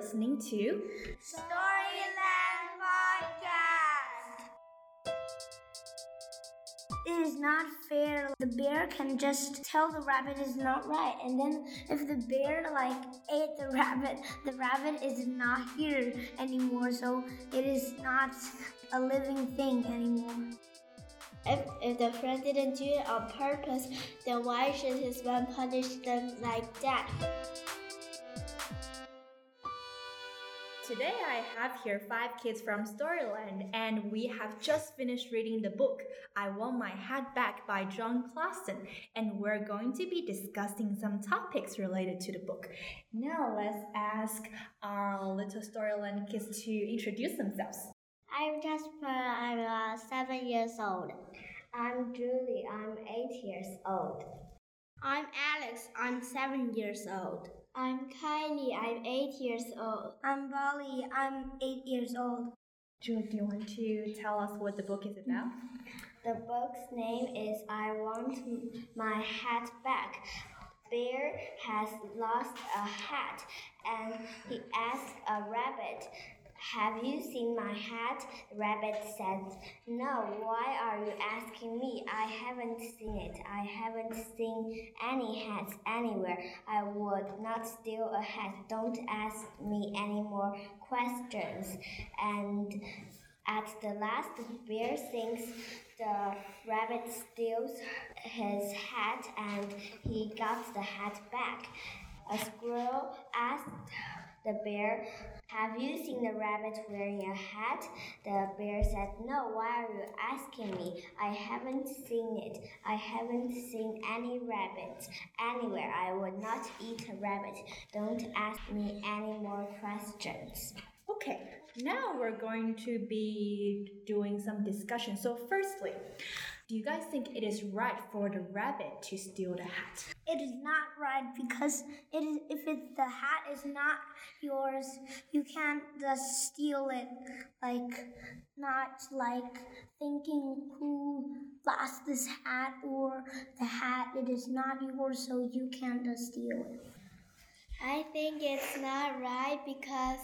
listening to Storyland Podcast. It is not fair. The bear can just tell the rabbit is not right, and then if the bear like ate the rabbit, the rabbit is not here anymore, so it is not a living thing anymore. If, if the friend didn't do it on purpose, then why should his mom punish them like that? Today I have here five kids from Storyland and we have just finished reading the book I Want My Hat Back by Jon Klassen and we're going to be discussing some topics related to the book. Now let's ask our little Storyland kids to introduce themselves. I'm Jasper. I'm uh, seven years old. I'm Julie. I'm eight years old. I'm Alex. I'm seven years old. I'm Kylie. I'm eight years old. I'm Bali. I'm eight years old. Julie, do you want to tell us what the book is about? The book's name is I Want My Hat Back. Bear has lost a hat and he asked a rabbit, have you seen my hat? The rabbit said, No, why are you asking me? I haven't seen it. I haven't seen any hats anywhere. I would not steal a hat. Don't ask me any more questions. And at the last, the bear thinks the rabbit steals his hat and he got the hat back. A squirrel asked the bear, Have you seen the rabbit wearing a hat? The bear said, No, why are you asking me? I haven't seen it. I haven't seen any rabbits anywhere. I would not eat a rabbit. Don't ask me any more questions. Okay, now we're going to be doing some discussion. So, firstly, do you guys think it is right for the rabbit to steal the hat? It is not right because it is if it the hat is not yours, you can't just steal it. Like not like thinking who lost this hat or the hat. It is not yours, so you can't just steal it. I think it's not right because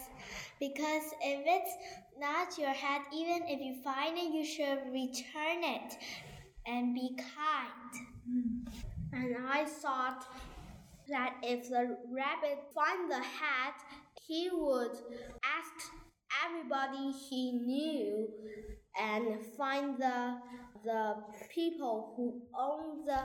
because if it's not your hat, even if you find it, you should return it and be kind. Hmm. And I thought that if the rabbit find the hat, he would ask everybody he knew and find the the people who own the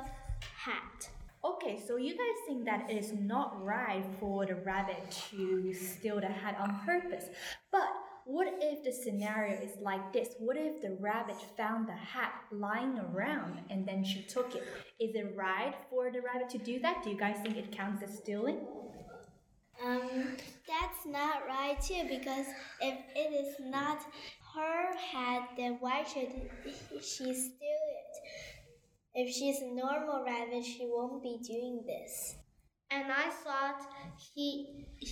hat. Okay, so you guys think that it is not right for the rabbit to steal the hat on purpose. But what if the scenario is like this? What if the rabbit found the hat lying around and then she took it? Is it right for the rabbit to do that? Do you guys think it counts as stealing? Um, that's not right too because if it is not her hat, then why should she steal it? If she's a normal rabbit, she won't be doing this. And I thought he he would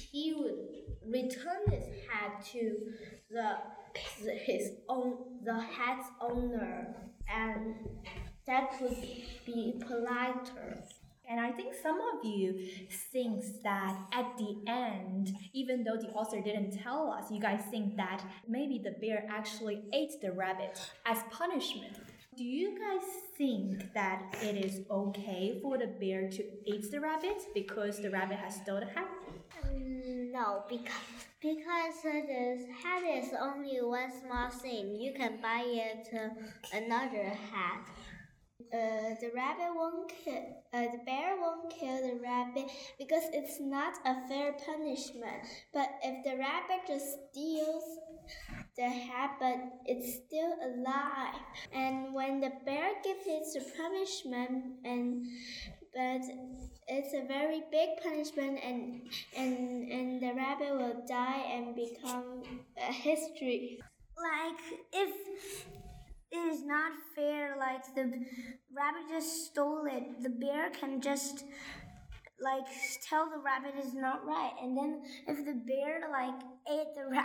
return his hat to the, his own the hat's owner, and that would be politer. And I think some of you think that at the end, even though the author didn't tell us, you guys think that maybe the bear actually ate the rabbit as punishment. Do you guys think that it is okay for the bear to eat the rabbit because the rabbit has stolen the hat? No, because because the hat is only one small thing. You can buy it uh, another hat. Uh, the rabbit won't kill. Uh, the bear won't kill the rabbit because it's not a fair punishment. But if the rabbit just steals the hat, but it's still alive, and when the bear gives it punishment, and but it's a very big punishment, and and and the rabbit will die and become a history. Like if it is not fair. Like the rabbit just stole it. The bear can just like tell the rabbit is not right and then if the bear like ate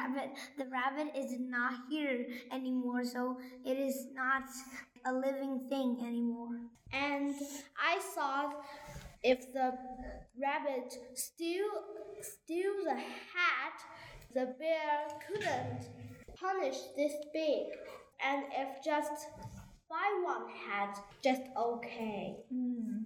rabbit the rabbit is not here anymore so it is not a living thing anymore and i thought if the rabbit steal steal the hat the bear couldn't punish this big, and if just buy one hat, just okay. Mm.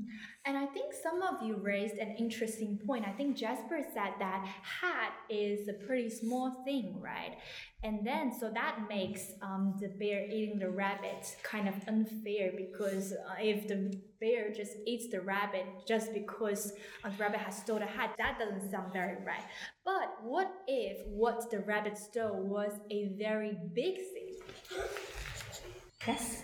And I think some of you raised an interesting point. I think Jasper said that hat is a pretty small thing, right? And then, so that makes um, the bear eating the rabbit kind of unfair because uh, if the bear just eats the rabbit just because a rabbit has stole the hat, that doesn't sound very right. But what if what the rabbit stole was a very big thing? Yes.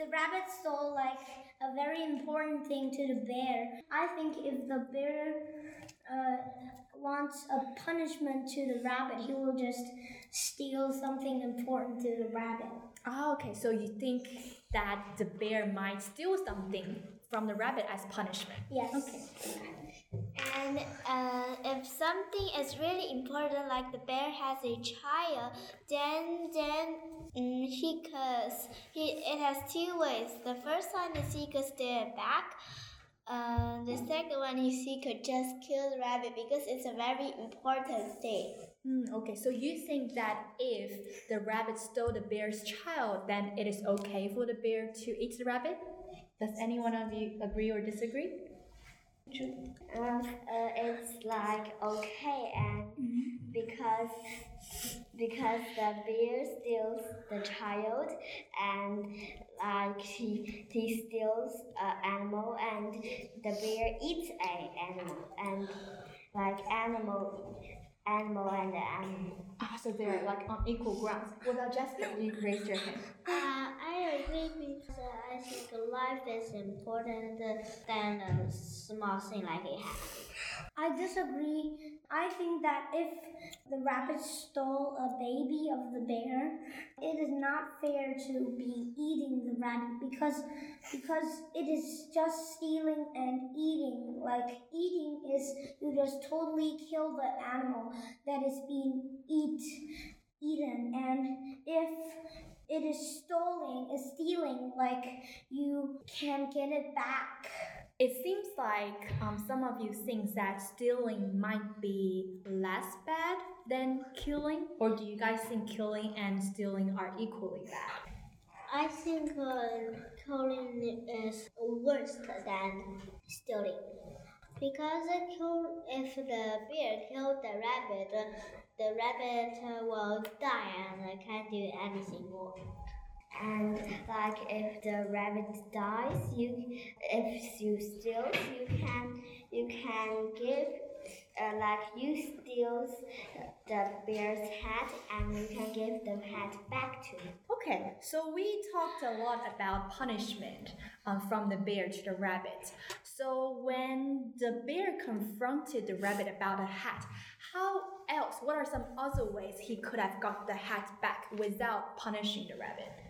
If the rabbit stole like a very important thing to the bear, I think if the bear uh, wants a punishment to the rabbit, he will just steal something important to the rabbit. Ah, okay. So you think that the bear might steal something from the rabbit as punishment? Yes. Okay. And uh, if something is really important, like the bear has a child, then then mm, he could he it has two ways. The first one is he could it back. Uh, the second one is he could just kill the rabbit because it's a very important thing. Mm, okay. So you think that if the rabbit stole the bear's child, then it is okay for the bear to eat the rabbit? Does any one of you agree or disagree? Um, uh, it's like okay, and because because the bear steals the child, and like he he steals an animal, and the bear eats a animal, and like animal, animal and animal. Ah, so they're like on equal grounds. What about Jessica? You raised your hand. Uh, I agree because uh, I think life is important than a small thing like a hat. I disagree. I think that if the rabbit stole a baby of the bear, it is not fair to be eating the rabbit because because it is just stealing and eating. Like eating is you just totally kill the animal that is being eat eaten and if it is stolen, is stealing, like you can get it back. It seems like um, some of you think that stealing might be less bad than killing, or do you guys think killing and stealing are equally bad? I think uh, killing is worse than stealing. Because kill, if the bear killed the rabbit, the rabbit will die and can't do anything more. And like if the rabbit dies, you if you steal, you can you can give uh, like you steal the bear's hat and you can give the hat back to him. Okay, so we talked a lot about punishment um, from the bear to the rabbit. So when the bear confronted the rabbit about a hat, how else? What are some other ways he could have got the hat back without punishing the rabbit?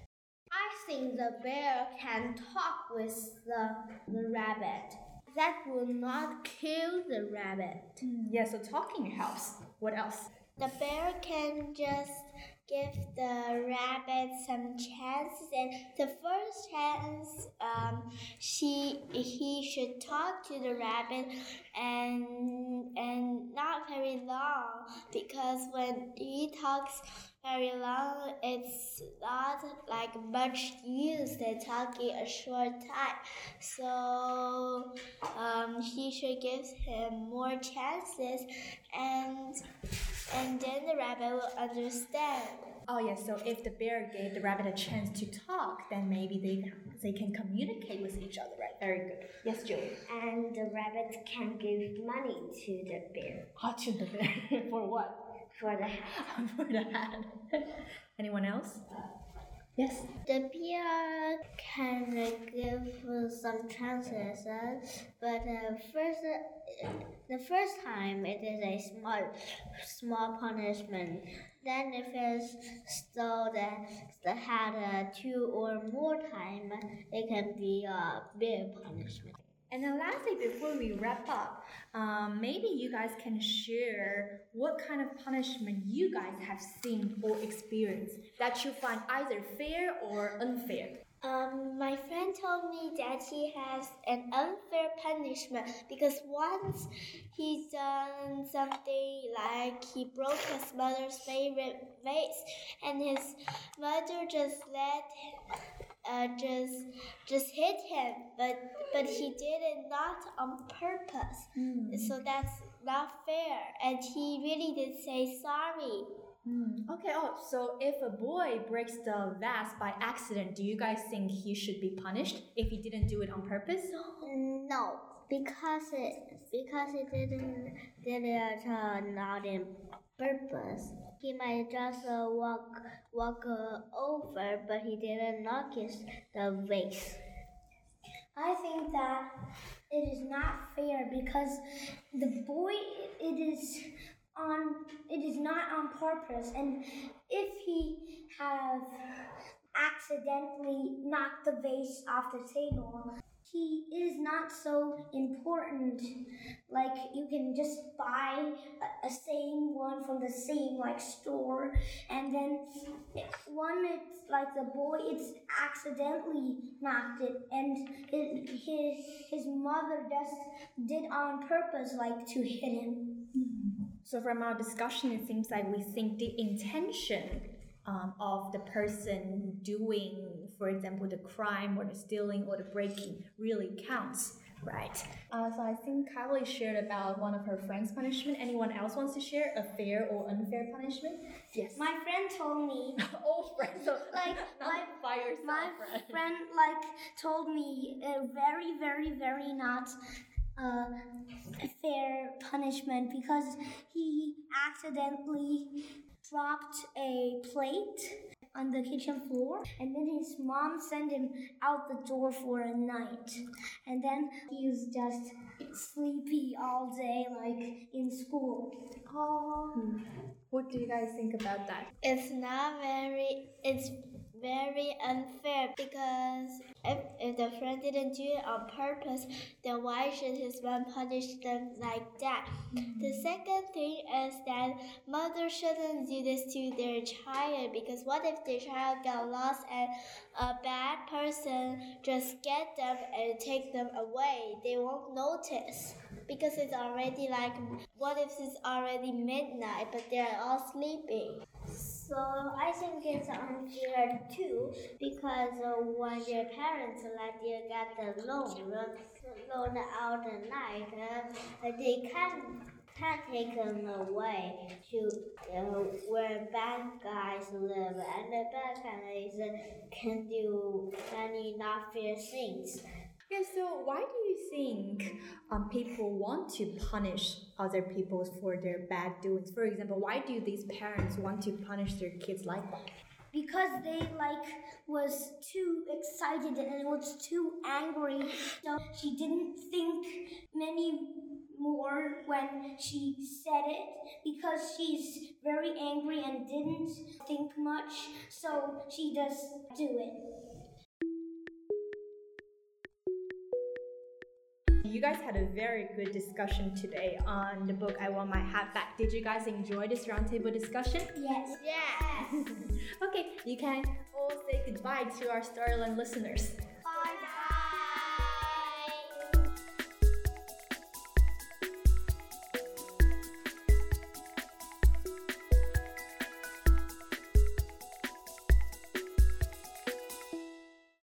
I think the bear can talk with the, the rabbit. That will not kill the rabbit. Yeah, so talking helps. What else? The bear can just give the rabbit some chances, and the first chance, um, she he should talk to the rabbit, and and not very long because when he talks very long, it's not like much use than talking a short time. So um, he should give him more chances, and and then the rabbit will understand. Oh yeah, so if the bear gave the rabbit a chance to talk, then maybe they they can communicate with each other, right? Very good. Yes, Julie. And the rabbit can give money to the bear Oh, to the bear for what? For the hat. for the hat. Anyone else? Yes. The bear can give some chances, but uh, first, uh, the first time it is a small, small punishment. Then if it stole the, the hat uh, two or more time, it can be a big punishment. And then lastly, before we wrap up, um, maybe you guys can share what kind of punishment you guys have seen or experienced that you find either fair or unfair. Um, my friend told me that he has an unfair punishment because once he done something like he broke his mother's favorite vase, and his mother just let uh, just just hit him, but but he did it not on purpose. So that's not fair, and he really did say sorry. Hmm, Okay, oh, so if a boy breaks the vase by accident, do you guys think he should be punished if he didn't do it on purpose? No, because it because it didn't did it uh, not in purpose. He might just uh, walk walk uh, over, but he didn't knock his the vase. I think that it is not fair because the boy it is on it is not on purpose and if he have accidentally knocked the vase off the table he is not so important. Like you can just buy a, a same one from the same like store and then one it's like the boy it's accidentally knocked it and his his, his mother just did on purpose like to hit him. So from our discussion, it seems like we think the intention um, of the person doing, for example, the crime or the stealing or the breaking really counts, right? Uh, so I think Kylie shared about one of her friends' punishment. Anyone else wants to share a fair or unfair punishment? Yes. my friend told me old friend, so Like, not like, by yourself, my right? friend like told me a very very very not uh, fair punishment because he accidentally dropped a plate on the kitchen floor and then his mom sent him out the door for a night and then he was just sleepy all day like in school Oh, what do you guys think about that? It's not very. It's very unfair because if, if the friend didn't do it on purpose, then why should his mom punish them like that? The mm-hmm. second thing is that mother shouldn't do this to their child because what if their child got lost and a bad person just get them and take them away? They won't notice because it's already like what if it's already midnight but they're all sleeping? So I think it's unfair too because uh, when your parents let you get the loan loan out at night, uh, they can can take them away to uh, where bad guys live, and the bad guys can do many not fair things. Yeah, so why do you think um, people want to punish other people for their bad doings? For example, why do these parents want to punish their kids like that? because they like was too excited and was too angry so she didn't think many more when she said it because she's very angry and didn't think much so she just do it You guys had a very good discussion today on the book I Want My Hat Back. Did you guys enjoy this roundtable discussion? yes Yes. okay, you can all say goodbye to our Storyland listeners.